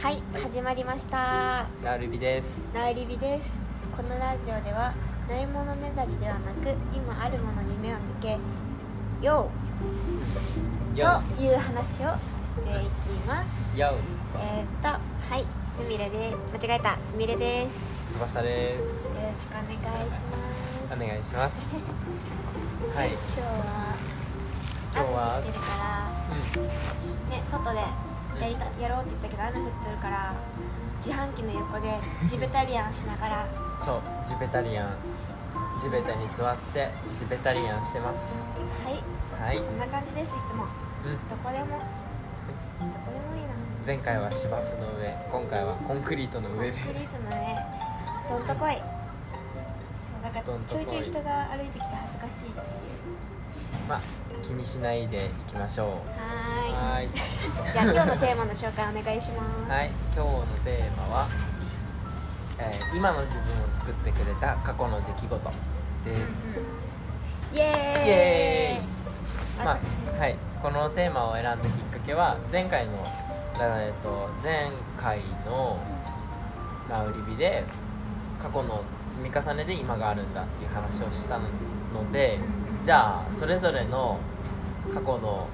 はい始まりました。なるびです。なりびです。このラジオではないものねだりではなく今あるものに目を向けようよという話をしていきます。よえー、っとはいすみれで間違えた。すみれです。翼です。よろしくお願いします。お願いします。はい。今日は今日は？雨降ってるからね外でやりたやろうって言ったけど雨降ってるから自販機の横でジベタリアンしながら。うんそうジベタリアン地べたに座ってジベタリアンしてます。はい。はい。こんな感じですいつも。うん。どこでも。どこでもいいな。前回は芝生の上。今回はコンクリートのコン上でクリートの上。どんとこい。そうだからちょいちょい人が歩いてきて恥ずかしいっていう。まあ気にしないでいきましょう。はーいはーい。じゃあ今日のテーマの紹介お願いします。はい。今日のテーマは、えー今の自分を作ってくれた過去の出来事です、イエーイ。まあはい、このテーマを選んだきっかけは前回の、えっと、前回のラウリビで過去の積み重ねで今があるんだっていう話をしたのでじゃあそれぞれの過去の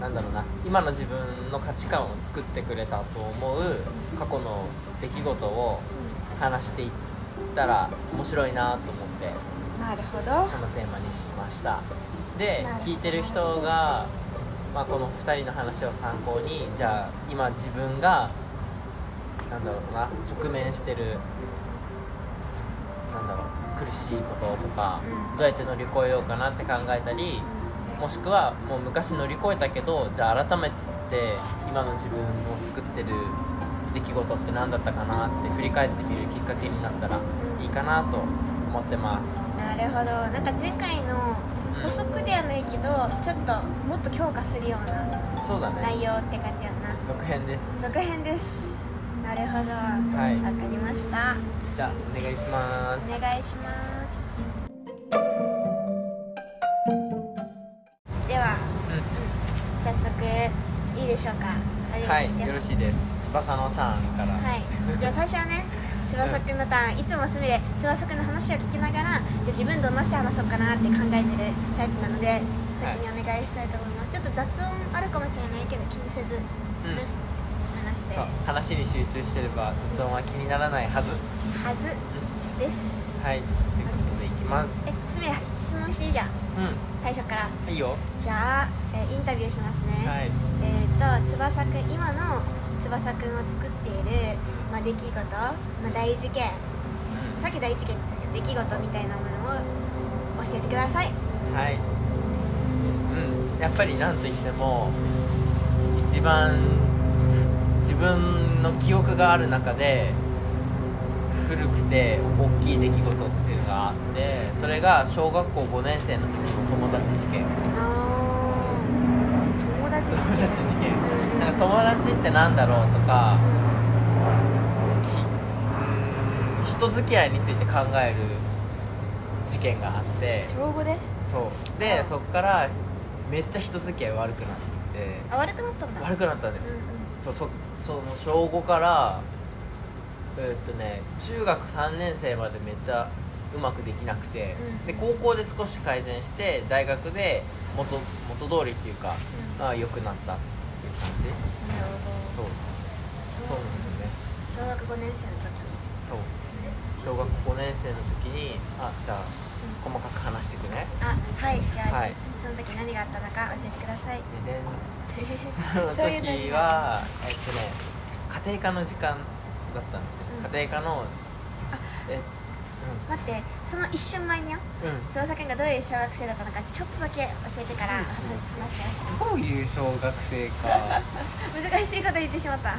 なんだろうな今の自分の価値観を作ってくれたと思う過去の出来事を話していったら面白いなと思ってなるほど。このテーマにしました。で聞いてる人が、まあ、この2人の話を参考にじゃあ今自分がなんだろうな直面してるなんだろう苦しいこととかうん。どうやって乗り越えようかなって考えたりもしくはもう昔乗り越えたけどじゃあ改めて今の自分を作ってる出来事って何だったかなって振り返ってみるきっかけになったらいいかなと思ってます。なるほど。なんか前回の補足ではないけどちょっともっと強化するようなそうだね。内容って感じやんな。続編です。続編です。なるほど。わ、はい。かりました。じゃあお願いします。お願いしますはい。よろしいです。翼のターンから。はい、じゃあ最初はね翼くんのターン。いつもすみれ翼くんの話を聞きながらじゃあ自分どんなして話そうかなって考えてるタイプなので先にお願いしたいと思います、ちょっと雑音あるかもしれないけど気にせず、ねうん。話して。そう。話に集中してれば雑音は気にならないはず。はずです。はい。ということでいきます。えすみれ質問していいじゃん。う最初から。んいいよ。じゃあ、えインタビューしますね、はい。えー、と翼くん今の翼くんを作っている、まあ、出来事、まあ、大事件。さっき大事件って言ったけど出来事みたいなものを教えてください。はい。うん。やっぱりなんといっても一番自分の記憶がある中で古くて大きい出来事ってがあってそれが小学校5年生の時の友達事件。あー友達友達事件。うんなんか友達ってなんだろうとかきうん人付き合いについて考える事件があって。小5で？そう。でそっからめっちゃ人付き合い悪くなって。あ悪くなったんだ。悪くなったんだよ。うんうん。そうそその小5からえーっとね中学3年生までめっちゃうまくできなくて、うん。で高校で少し改善して大学で元元通りっていうか、うん。まあ良くなったっていう感じ。なるほそう。どそうなんだよね。小学5年生の時。そう。小学5年生の時にあじゃあ細かく話していくね。あはい。じゃあ、はい。その時何があったのか教えてください。ででん その時はえっとね家庭科の時間だったの、うん。家庭科のえ待ってその一瞬前によ。うん。うん翼くんがどういう小学生だったのかちょっとだけ教えてからうん話しますねどういう小学生か。難しいこと言ってしまった。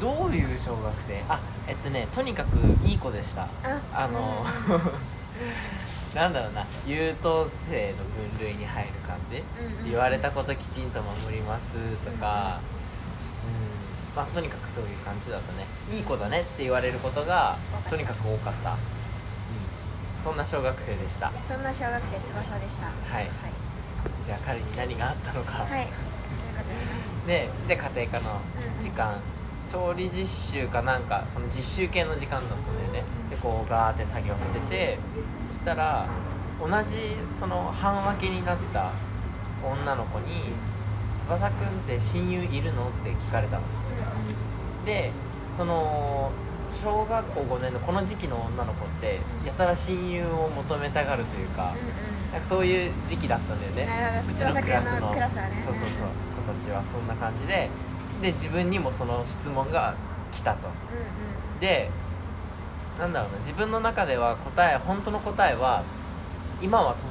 どういう小学生？あえっとねとにかくいい子でした。あの なんだろうな。優等生の分類に入る感じ、うんうん言われたこときちんと守りますとか、うんまあ、とにかくそういう感じだったねいい子だねって言われることがとにかく多かった、うん、そんな小学生でした。そんな小学生翼でした。はい。はい、じゃあ彼に何があったのか、はい、そういうことねでで家庭科の時間、調理実習かなんかその実習系の時間だったんだよね。でこうガーって作業しててそしたら同じその半分けになった女の子に「翼くんって親友いるの?」って聞かれたのでその小学校5年のこの時期の女の子ってやたら親友を求めたがるというかなんかそういう時期だったんだよね。うちのクラスの。そうそうそう。子たちはそんな感じで。で自分にもその質問が来たと。でなんだろうな。自分の中では答え本当の答えは今はと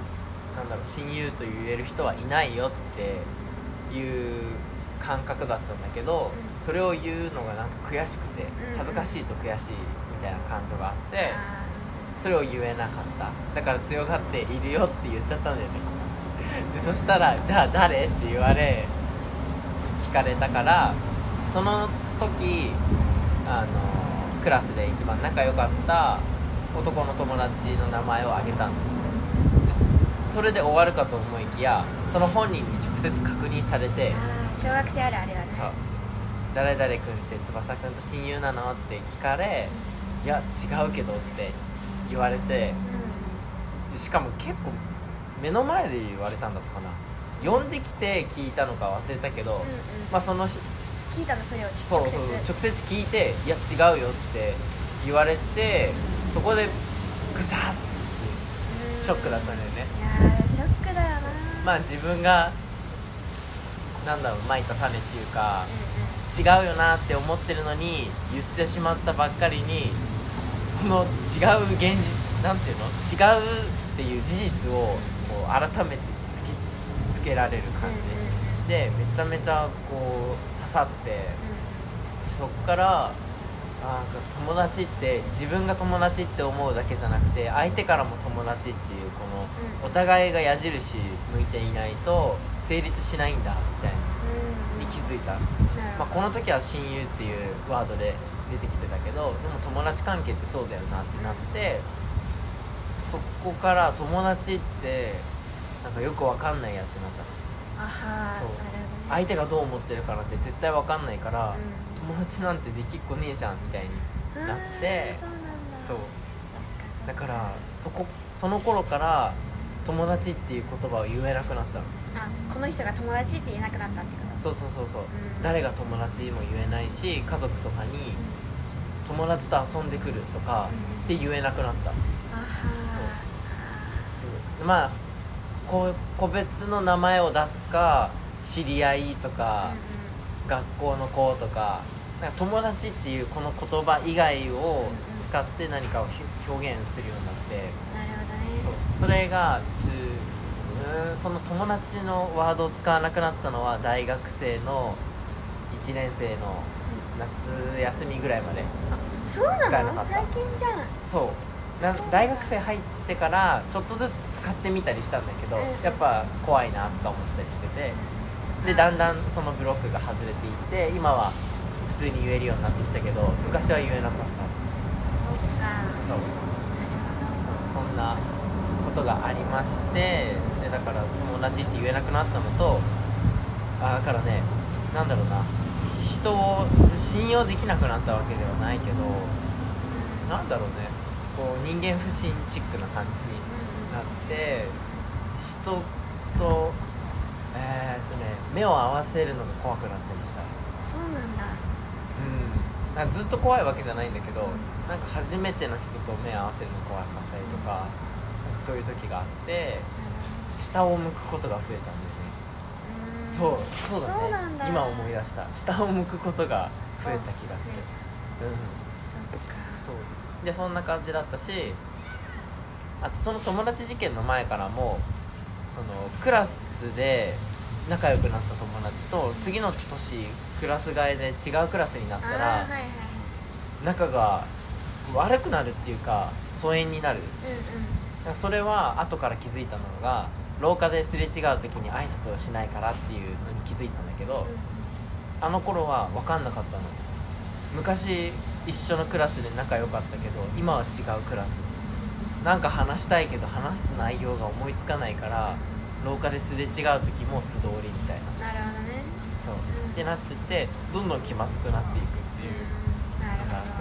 なんだろう親友と言える人はいないよっていう感覚だったんだけど、うん。それを言うのがなんか悔しくてうん。恥ずかしいと悔しいみたいな感情があってあそれを言えなかった。だから強がっているよって言っちゃったんだよね。でそしたら「じゃあ誰?」って言われ聞かれたからその時あのクラスで一番仲良かった男の友達の名前を挙げたのですそれで終わるかと思いきやその本人に直接確認されて小学生あるあるだねそう「誰々君って翼君と親友なの?」って聞かれ「いや違うけど」って言われてでしかも結構目の前で言われたんだったかな。呼んできて聞いたのか忘れたけど、うんうん。まあそのし聞いたのそれをそう直接？そう直接聞いて「いや違うよ」って言われてそこでグサッてうんショックだったんだよね。いやーショックだよな。まあ自分がなんだろうまいた種っていうかうん違うよなって思ってるのに言ってしまったばっかりにその違う現実なんていうの？違うっていう事実をこう改めて突きつけられる感じ、でめちゃめちゃこう刺さってそっからあなんか友達って自分が友達って思うだけじゃなくて相手からも友達っていうこのうん。お互いが矢印向いていないと成立しないんだみたいな。うんに気づいた。まあ、ほこの時は親友っていうワードで出てきてたけどでも友達関係ってそうだよなってなってそこから友達ってなんかよくわかんないやってなったあはーそう。ね。相手がどう思ってるかなんて絶対わかんないから、う友達なんてできっこねえじゃんみたいにんなってそうだ。からそこその頃から友達っていう言葉を言えなくなったの。あこの人が友達って言えなくなったってこと？そうそうそうそう、ん。誰が友達も言えないし家族とかに友達と遊んでくるとかうん。って言えなくなった。あはそう。ーそう。まあこ個別の名前を出すか知り合いとか、学校の子とかなんか友達っていうこの言葉以外を使って何かをひ表現するようになって。なるほどね。そう。それが中その友達のワードを使わなくなったのは大学生の1年生の夏休みぐらいまで。そうな使えなかった。の最近じゃん。そう。な大学生入ってからちょっとずつ使ってみたりしたんだけど、うん。やっぱ怖いなとか思ったりしてて。でだんだんそのブロックが外れていって今は普通に言えるようになってきたけど昔は言えなかった。そうそんなことがありましてでだから友達って言えなくなったのとあだからねなんだろうな。人を信用できなくなったわけではないけどなんだろうね。こう人間不信チックな感じになって人とえーっとね目を合わせるのが怖くなったりした。そうなんだうん。なんかずっと怖いわけじゃないんだけどなんか初めての人と目を合わせるの怖かったりとかなんかそういう時があって下を向くことが増えたんだよね。うん。そうそうだね。今思い出した。下を向くことが増えた気がする。うん。そう。でそんな感じだったしあとその友達事件の前からもそのクラスで仲良くなった友達と次の年クラス替えで違うクラスになったらはいはいはい。仲が悪くなるっていうか疎遠になる。うんなんかそれは後から気づいたのが廊下ですれ違う時に挨拶をしないからっていうのに気づいたんだけど、あの頃は分かんなかったの。昔一緒のクラスで仲良かったけど今は違うクラス。なんか話したいけど話す内容が思いつかないから廊下ですれ違う時も素通りみたいな。なるほどね。そう、うん。ってなっててどんどん気まずくなっていくっていう。なるのがあっほ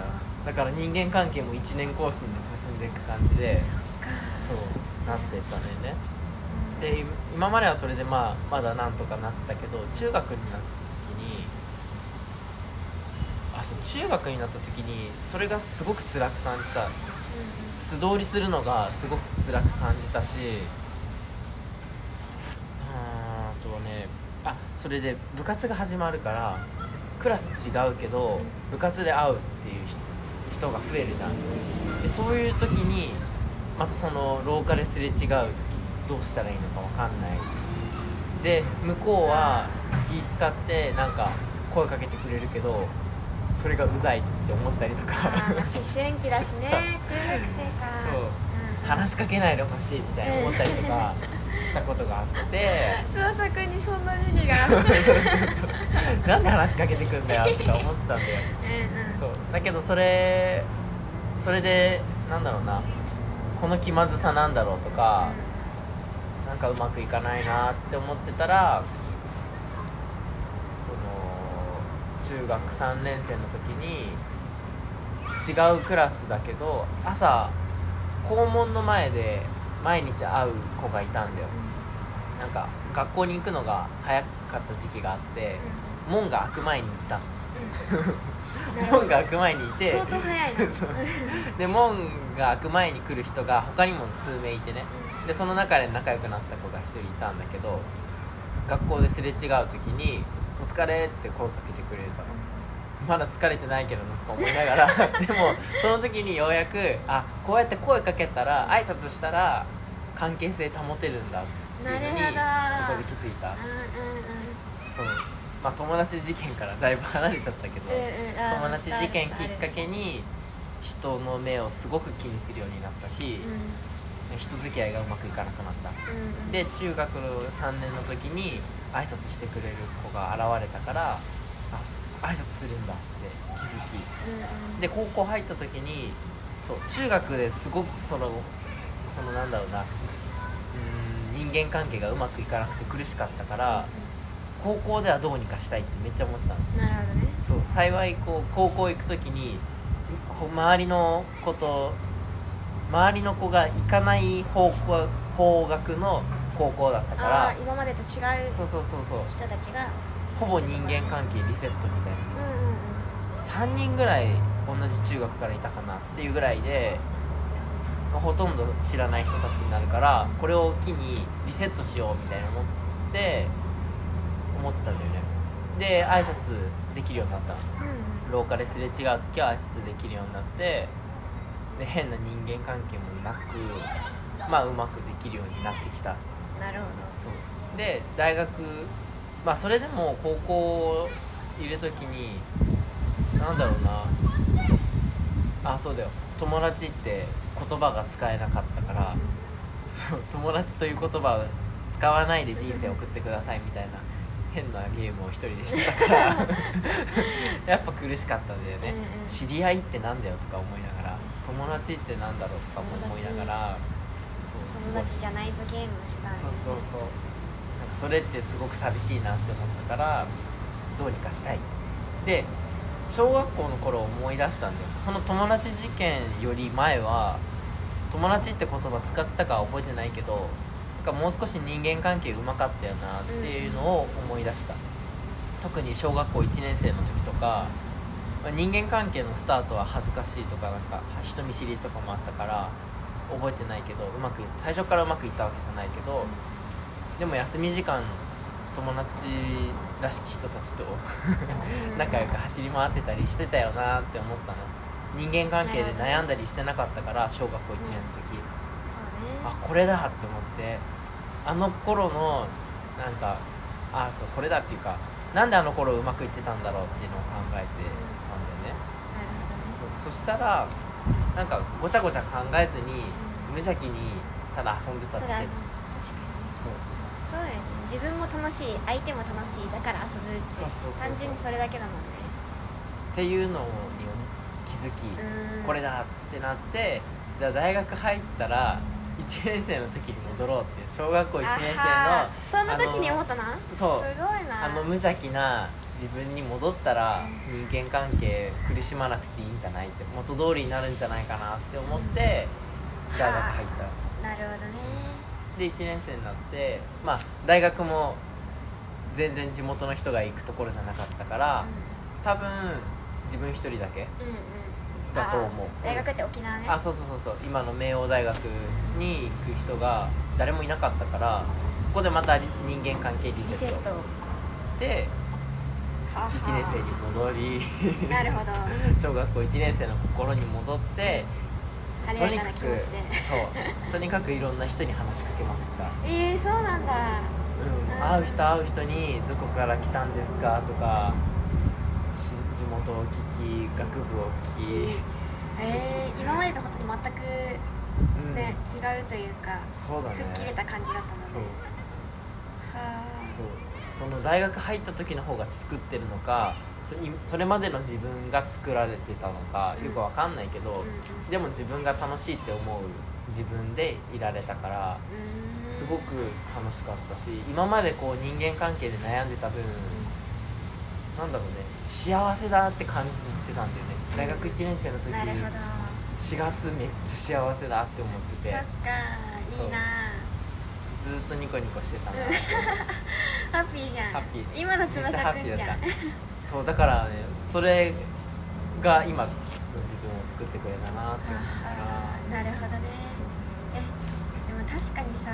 ただから人間関係も1年更新で進んでいく感じでどそうなってったんだよね。で今まではそれでまあまだなんとかなってたけど中学になった時にあそう中学になった時にそれがすごく辛く感じた。素通りするのがすごく辛く感じたしあーあとはねあそれで部活が始まるからクラス違うけど部活で会うっていう人人が増えるじゃん。でそういう時にまたその廊下ですれ違う時どうしたらいいのか分かんない。で向こうは気使ってなんか声かけてくれるけどそれがうざいって思ったりとか。思春期だしね。中学生か。そう。うん話しかけないでほしいみたいな思ったりとかしたことがあって。翼くんにそんな時期が。なんで話しかけてくんだよとか思ってたんだよ。うんうん。そう。だけどそれそれでなんだろうな。この気まずさなんだろうとかなんかうまくいかないなって思ってたらその中学3年生の時に違うクラスだけど朝校門の前で毎日会う子がいたんだよ。なんか学校に行くのが早かった時期があって門が開く前に行った 門が開く前にいて相当早い で門が開く前に来る人が他にも数名いてね。でその中で仲良くなった子が一人いたんだけど学校ですれ違う時に「お疲れ」って声かけてくれるからまだ疲れてないけどなとか思いながら でもその時にようやくあこうやって声かけたら挨拶したら関係性保てるんだっていうのにそこで気づいた。うんうんうん。そう。まあ友達事件からだいぶ離れちゃったけど、うんうん。友達事件きっかけに人の目をすごく気にするようになったし、人付き合いがうまくいかなくなった。うんうん。うんで中学の3年の時に挨拶してくれる子が現れたからあそ挨拶するんだって気づき。うんうん。で高校入った時にそう中学ですごくそのそのなんだろうなうーん人間関係がうまくいかなくて苦しかったから高校ではどうにかしたいってめっちゃ思ってたの。なるほどね。そう幸いこう高校行く時にほ周りの子と周りの子が行かない方向方角の高校だったかあらあ今までと違うそうそうそうそう。人たちがほぼ人間関係リセットみたいな。うんうんうん3人ぐらい同じ中学からいたかなっていうぐらいで、まあほとんど知らない人たちになるからこれを機にリセットしようみたいな思って思ってたんだよね。で挨拶できるようになったの。うん廊下ですれ違う時は挨拶できるようになってで変な人間関係もなくまあうまくできるようになってきた。うんなるほそう。で大学まあそれでも高校いる時になんだろうな。あそうだよ。友達って言葉が使えなかったからそう友達という言葉を使わないで人生を送ってくださいみたいな変なゲームを一人でしてたから やっぱ苦しかったんだよね、うんうん。知り合いってなんだよとか思いながら友達ってなんだろうとかも思いながら友達。じゃないぞゲームをしたんそうそうそうそれってすごく寂しいなって思ったからどうにかしたい。で小学校の頃思い出したんだよ。その友達事件より前は友達って言葉使ってたかは覚えてないけどなんかもう少し人間関係うまかったよなっていうのを思い出した、特に小学校1年生の時とか人間関係のスタートは恥ずかしいとかなんか人見知りとかもあったから覚えてないけどうまく最初からうまくいったわけじゃないけどでも休み時間友達らしき人たちと仲良く走り回ってたりしてたよなって思ったの。人間関係で悩んだりしてなかったから小学校1年の時、あこれだって思って。あの頃のなんかあそうこれだっていうかなんであの頃うまくいってたんだろうっていうのを考えてたんだよね、そしたらなんかごちゃごちゃ考えずに無邪気にただ遊んでたってただ確かに。そうそうやね。自分も楽しい相手も楽しいだから遊ぶって。そうそうそうそう。単純にそれだけだもんね。っていうのに気づき、うん。これだってなってじゃあ大学入ったら1年生の時に戻ろうっていう小学校1年生のあはそんな時に思ったな。そう。すごいな。あの無邪気な自分に戻ったら人間関係苦しまなくていいんじゃないって元通りになるんじゃないかなって思って大学入った。なるほどねで1年生になってまあ大学も全然地元の人が行くところじゃなかったから多分自分一人だけうんうん。うんだと思う。あ大学って沖縄ね。あそうそうそうそう。今の明王大学に行く人が誰もいなかったからここでまた人間関係リリセット。セット。はであは。あ1年生に戻り。なるほど。小学校1年生の心に戻って晴れやかなとにかく気持ちでそう。とにかくいろんな人に話しかけまくった、えー、そうなんだ。うん、会う人会う人に「どこから来たんですか?」とかし地元を聞き学部を聞き、えー、今までと本当に全くうん。ね、違うというかそうだね。吹っ切れた感じだったので。はそうその大学入った時の方が作ってるのかそれまでの自分が作られてたのかよくわかんないけど、でも自分が楽しいって思う自分でいられたからすごく楽しかったし今までこう人間関係で悩んでた分なんだろうね幸せだって感じてたんだよね。大学1年生の時なるほど。4月めっちゃ幸せだって思ってそってかいいなずーっとニコニコしてたな。ハッピーじゃん。ハッピー。今の翼くんじゃん。そうだからねそれが今の自分を作ってくれたなって思うかあーなるほどね。えでも確かにさ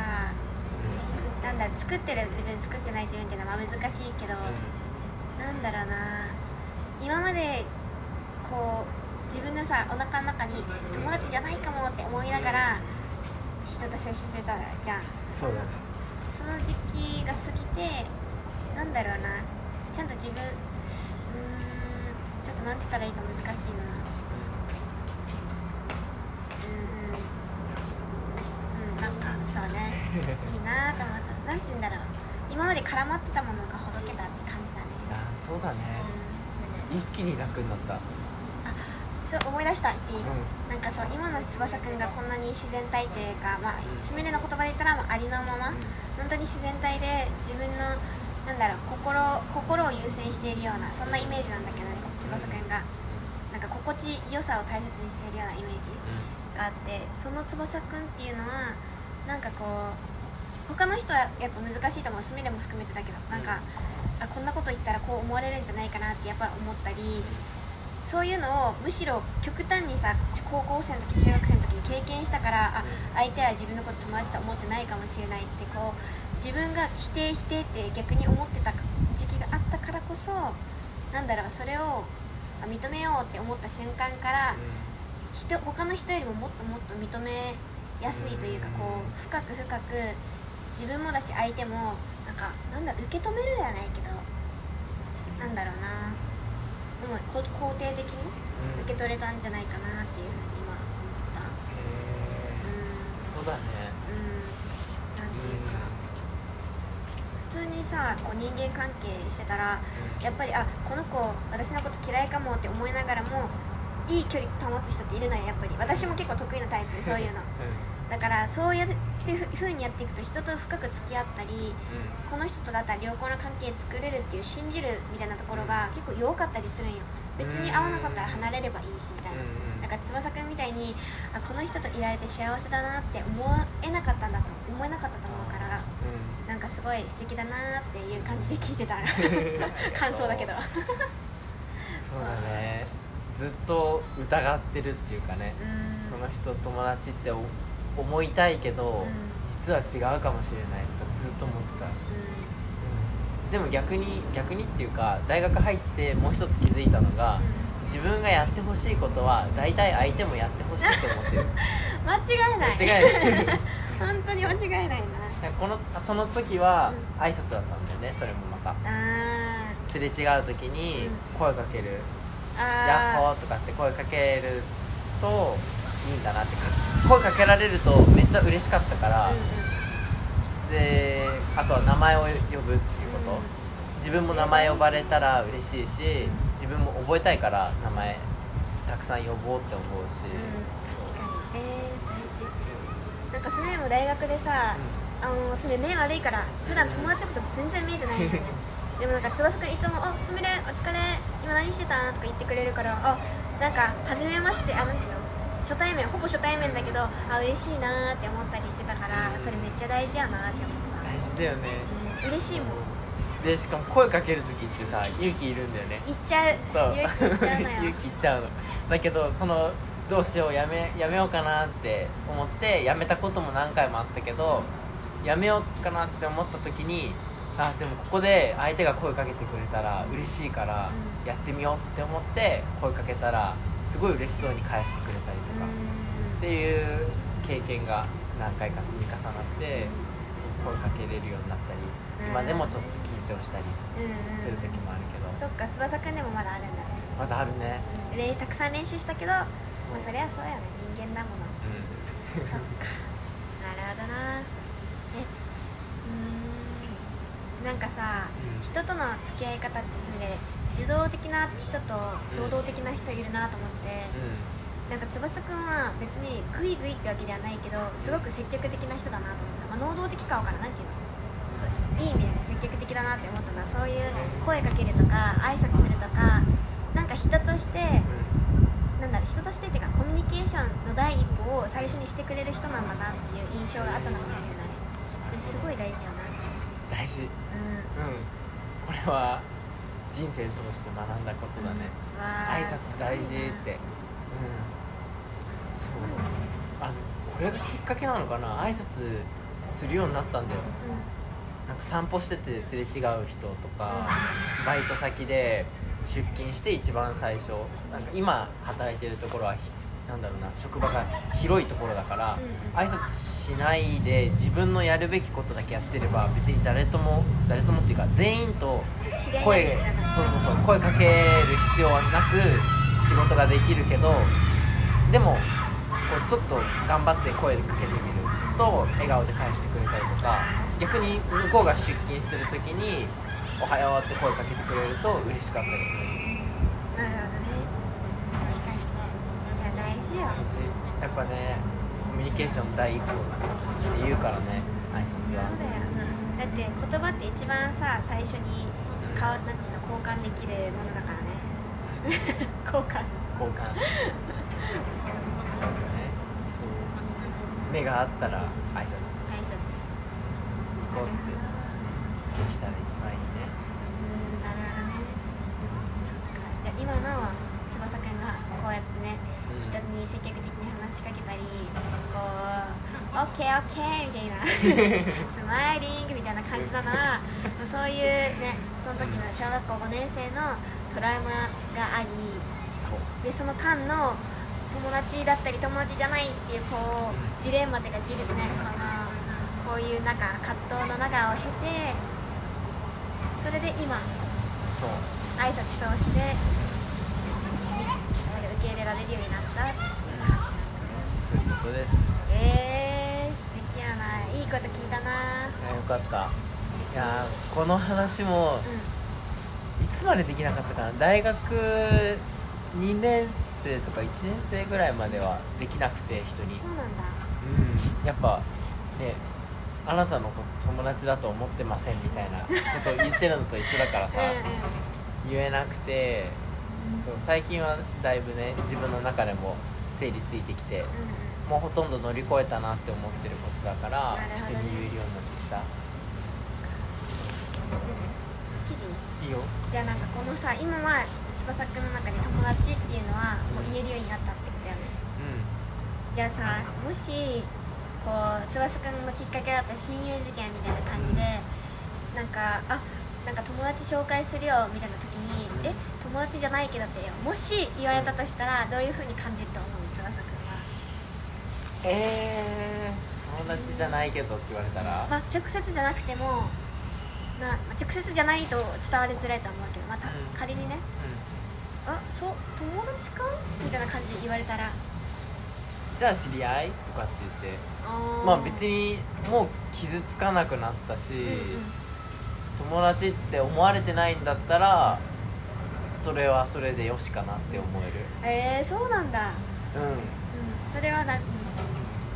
らなんだ作ってる自分作ってない自分っていうのはまあ難しいけど、うん。なんだろうな。今までこう自分のさお腹の中に友達じゃないかもって思いながら人と接してたじゃん。そうだね。その時期が過ぎてなんだろうな。ちゃんと自分うーんちょっとなんて言ったらいいか難しいな。うーんうん。なんかそうね。いいなと思った。なんて言うんだろう。今まで絡まってたものがほどけたって感じだね。あーそうだね。うん。一気に楽になったそう思い出した言っていい、うなんかそう今の翼くんがこんなに自然体というかまあすみれの言葉で言ったら、まあ、ありのまま、本当に自然体で自分のなんだろう心心を優先しているようなそんなイメージなんだけどね翼くんが。なんか心地よさを大切にしているようなイメージがあってその翼くんっていうのはなんかこう他の人はやっぱ難しいと思う。すみれも含めてだけどなんか、あこんなこと言ったらこう思われるんじゃないかなってやっぱ思ったりそういうのをむしろ極端にさ高校生の時中学生の時に経験したからあ相手は自分のこと友達と思ってないかもしれないってこう自分が否定否定って逆に思ってた時期があったからこそなんだろうそれを認めようって思った瞬間から人他の人よりももっともっと認めやすいというかこう深く深く自分もだし相手もなんかなんだ受け止めるではないけどなんだろうな、うん、こ肯定的にうん。受け取れたんじゃないかなっていうふうに今思った。へうん。ーそうだね。うん。なんていうか。普通にさこう人間関係してたらやっぱりあこの子私のこと嫌いかもって思いながらもいい距離保つ人っているのよやっぱり。私も結構得意なタイプでそういうの。だからそうやってふうにやっていくと人と深く付き合ったりこの人とだったら良好な関係作れるっていう信じるみたいなところが結構弱かったりするんよ。別に合わなかったら離れればいいしみたいな。うんうん。なんか翼くんみたいにあこの人といられて幸せだなって思えなかったんだと思えなかったと思うからうん。なんかすごい素敵だなっていう感じで聞いてた。感想だけど。そう。だね。ずっと疑ってるっていうかね。うん。この人友達ってお思いたいけど、うん。実は違うかもしれないとかずっと思ってた、でも逆に逆にっていうか大学入ってもう一つ気づいたのが、自分がやってほしいことは大体相手もやってほしいと思ってる。間違いない。間違いない。本当に間違いないな。このその時はう挨拶だったんだよねそれもまた。あすれ違う時に声かける。ー「ヤッホあー」とかって声かけるといいんだなってか声かけられるとめっちゃ嬉しかったから、ーうんうん。であとは名前を呼ぶっていうこと、うん自分も名前呼ばれたら嬉しいし自分も覚えたいから名前たくさん呼ぼうって思うし、うん確かにえー、大事。なんかすみれも大学でさ、あのすみれ目悪いから普段友達のこと全然見えてないよね。でもなんか翼くんいつも「あすみれお疲れ。今何してた?」とか言ってくれるからあなんか初めまして。あなんていうの初対面ほぼ初対面だけどあ嬉しいなーって思ったりしてたからそれめっちゃ大事やなーって思った。大事だよね。うん。嬉しいもん。でしかも声かける時ってさ勇気いるんだよね。言っちゃう。そう。勇気言っちゃうのよ。勇気いっちゃうの。だけどそのどうしようやめやめようかなって思ってやめたことも何回もあったけどやめようかなって思った時にあでもここで相手が声かけてくれたら嬉しいからうん。やってみようって思って声かけたらすごい嬉しそうに返してくれたりとか。っていう経験が何回か積み重なって声かけれるようになったりうん。今でもちょっと緊張したりする時もあるけど。そっか翼くんでもまだあるんだね。まだあるね。でたくさん練習したけどまあそりゃそうやね。人間だもの。うん。そっか。なるほどな。えうーん。なんかさ、うん。人との付き合い方ってすんで自動的な人と能動的な人いるなと思って、なんか翼くんは別にグイグイってわけではないけどすごく積極的な人だなと思った、まあ、能動的かわからんなんていうの。そういい意味でね積極的だなって思ったのはそういう声かけるとか挨拶するとかなんか人としてなんだろう人としてっていうかコミュニケーションの第一歩を最初にしてくれる人なんだなっていう印象があったのかもしれない。それすごい大事よな。大事。うん。うん。これは人生通して学んだことだね、わあ挨拶大事って。うん。そう。あこれがきっかけなのかな？挨拶するようになったんだよ。なんか散歩しててすれ違う人とか、バイト先で出勤して一番最初。なんか今働いてるところはひなんだろうな職場が広いところだから、うん挨拶しないで自分のやるべきことだけやってれば別に誰とも誰ともっていうか全員と声そうそうそう声かける必要はなく仕事ができるけどでもこうちょっと頑張って声かけてみると笑顔で返してくれたりとか逆に向こうが出勤する時に「おはよう」って声かけてくれると嬉しかったりする。なるほどね事よ大事やっぱねコミュニケーション第一歩って言うからね挨拶は。そうだよだって言葉って一番さ最初にかわなんていうの交換できるものだからね。確かに。交換。交換。そうだね。そう。目があったら挨拶。挨拶。行こうって。できたら一番いいね。うんなるほどね。そっか。じゃあ今の翼くんがこうやってね、うん。人に積極的に話しかけたりこう「オッケーオッケー」みたいな スマイリングみたいな感じな。のはもうそういうねその時の小学校5年生のトラウマがありでその間の友達だったり友達じゃないっていうこうジレンマというかジレねこのこういうなんか葛藤の中を経てそれで今そう。挨拶通してそれを受け入れられるようになったそういうことです。じえー、素敵やな。いいこと聞いたな。いやよかった。いやーこの話もういつまでできなかったかな。大学2年生とか1年生ぐらいまではできなくて人に。んそうなんだ。うん。やっぱねあなたの友達だと思ってませんみたいなことを言ってるのと一緒だからさ。言えなくてそう最近はだいぶね自分の中でも整理ついてきてうんうん。もうほとんど乗り越えたなって思ってることだからね。人に言えるようになってきた。いいよ。じゃあなんかこのさ今は翼くんの中で友達っていうのはもう言えるようになったってことよね。うじゃあさもしこう翼くんのきっかけだった親友事件みたいな感じでなんかあなんか友達紹介するよみたいな時にえ友達じゃないけどってもし言われたとしたらどういう風に感じると思う？翼くんは。んえー、友達じゃないけどって言われたら、まあ直接じゃなくてもまあ直接じゃないと伝わりづらいと思うけどまたうん。仮にね。あそう友達か？みたいな感じで言われたら。うん、じゃあ知り合いとかって言って。まあ別にもう傷つかなくなったし、うんうん。友達って思われてないんだったらそれはそれでよしかなって思える。えー、そうなんだ。うん。うんそれはな、うん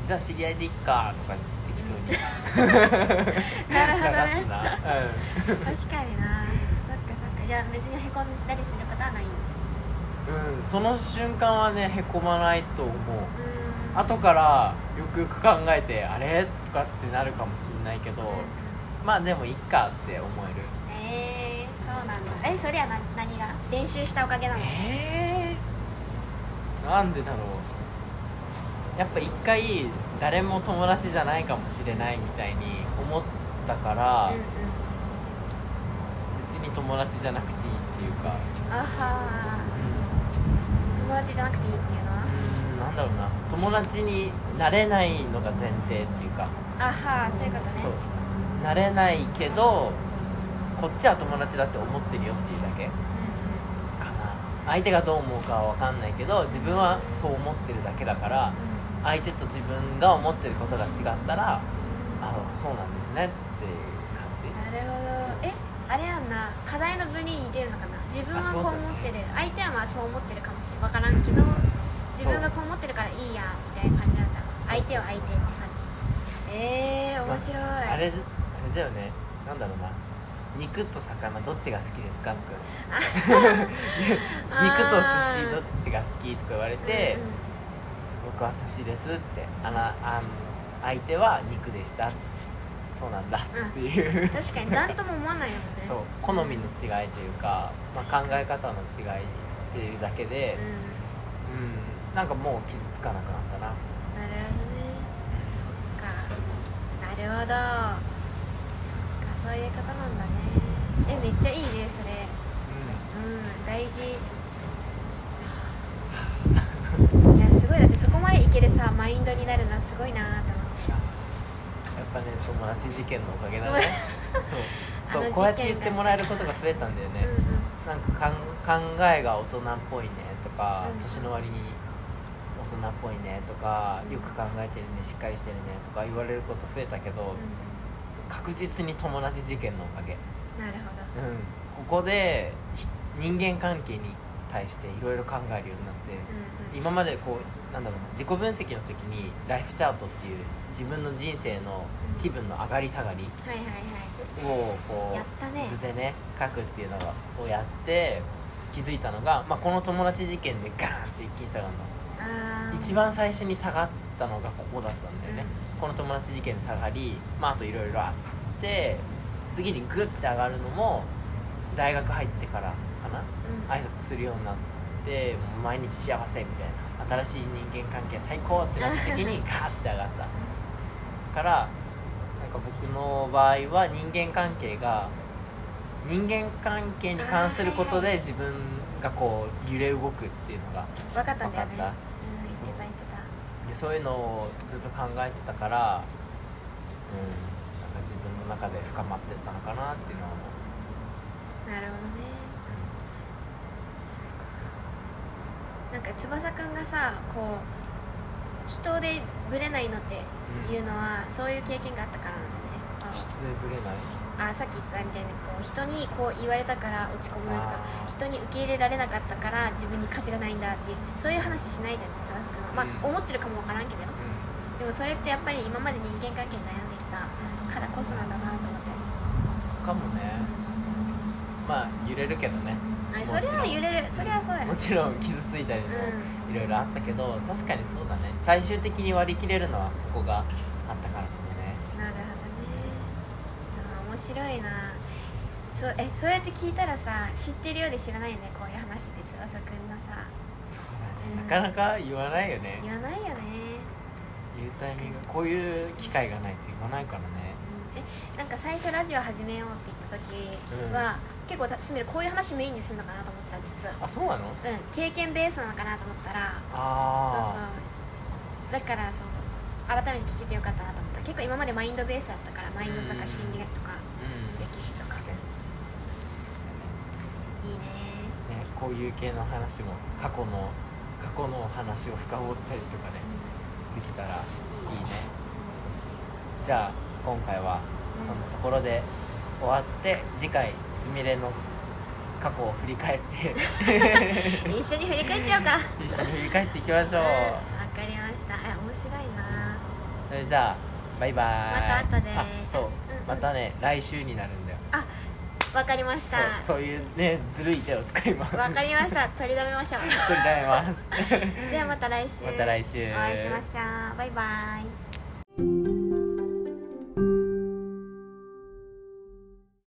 じゃあ知り合いでいっかとか言って適当に。なるほどね。な、うん、確かにな。そっかそっか。じゃあ別にへこんだりすることはない。うん、その瞬間はねへこまないと思う。う後からよくよく考えてあれ？とかってなるかもしんないけど、まあでもいっかって思える。えー、そうなんだ。えそれは何何が？練習したおかげなの？えー、なんでだろう。やっぱ一回誰も友達じゃないかもしれないみたいに思ったから、うんうん。別に友達じゃなくていいっていうか。あはー。友達じゃなくていいっていうのは？うん。なんだろうな。友達になれないのが前提っていうか。あはーそういうことね。そう。なれないけどこっちは友達だって思ってるよっていうだけうんかな。相手がどう思うかは分かんないけど自分はそう思ってるだけだから相手と自分が思ってることが違ったらあそうなんですねっていう感じ。うんなるほど。えあれやんな。課題の分に似てるのかな。自分はこう思ってる、相手はまあそう思ってるかもしれん。分からんけど自分がこう思ってるからいいやみたいな感じなんだ。相手は相手って感じ。えー、面白い、あれじあれだよね。なんだろうな肉と魚どっちが好きですかとか。肉と寿司どっちが好きとか言われて、僕は寿司ですって。あなあん相手は肉でした。そうなんだっていう、確かに何とも思わないよね。そう。好みの違いというか、まあ、考え方の違いっていうだけでうん、うん、なんかもう傷つかなくなったな。なるほどね。そっか。なるほどそういうことなんだね。えめっちゃいいねそれ。ううん大事。いやすごい。だってそこまでいけるさマインドになるのはすごいなと思って。ん、やっぱね友達事件のおかげだね。そう。そうこうやって言ってもらえることが増えたんだよね、うんうん。なんかかん考えが大人っぽいねとか、うん年の割に大人っぽいねとかよく考えてるねしっかりしてるねとか言われること増えたけど、う確実に友達事件のおかげ、んなるほうん、ここでひ人間関係に対していろいろ考えるようになって、どうんうん。今までこうなんだろうな自己分析の時にライフチャートっていう自分の人生の気分の上がり下がりをこう図でね書くっていうのをやって気づいたのが、まあ、この友達事件でガーンって一気に下がるの。一番最初に下がったのがここだったんだよね、この友達事件で下がり、まあ、あといろいろあって次にグッて上がるのも大学入ってからかなうん。挨拶するようになってもう毎日幸せみたいな新しい人間関係最高ってなった時に ガーって上がった。からなんか僕の場合は人間関係が人間関係に関することで自分がこう揺れ動くっていうのが分かったんだよね。うん言ってた言ってたでそういうのをずっと考えてたからうんなんか自分の中で深まってったのかなっていうのは思う、なるほどね。なんか翼くんがさこう人でブレないのっていうのは、そういう経験があったからなんだね。人でぶれない？あさっき言ったみたいにこう人にこう言われたから落ち込むとか人に受け入れられなかったから自分に価値がないんだっていうそういう話しないじゃん翼くんはまあ、うん。思ってるかもわからんけど。ようでもそれってやっぱり今まで人間関係に悩んできたからこそなんだなと思って。んそうかもね。まあ揺れるけどね。あそれは揺れる。それはそうやもちろん傷ついたりもういろいろあったけど確かにそうだね。最終的に割り切れるのはそこがあったからかもねなるほどねあー面白いな。そうえそうやって聞いたらさ知ってるようで知らないよねこういう話で翼くんのさ。そうだね、うん。なかなか言わないよね。言わないよね。言うタイミング。こういう機会がないと言わないからね。えなんか最初ラジオ始めようって言った時は、結構すみれこういう話メインにするのかなと思った実は。あそうなの？うん。経験ベースなのかなと思ったら。そうあそう。だからそう。改めて聞けてよかったなと思った。結構今までマインドベースだったからマインドとか心理学とかうん歴史とか確かにそうそうそうだそういいね。ねねこういう系の話も過去の過去の話を深掘ったりとかねできたらいいね。じゃあ今回はそのところで終わって次回すみれの過去を振り返って。一緒に振り返っちゃおうか。一緒に振り返っていきましょう、うんわかりました。え面白いな。それじゃあバイバイ。また後で。あそう、うんうん。またね来週になるんだよあわかりました。そうそういうねずるい手を使います。わかりました。取り留めましょう。取り留めます。ではまた来週。また来週。お会いしましょう。バイバイ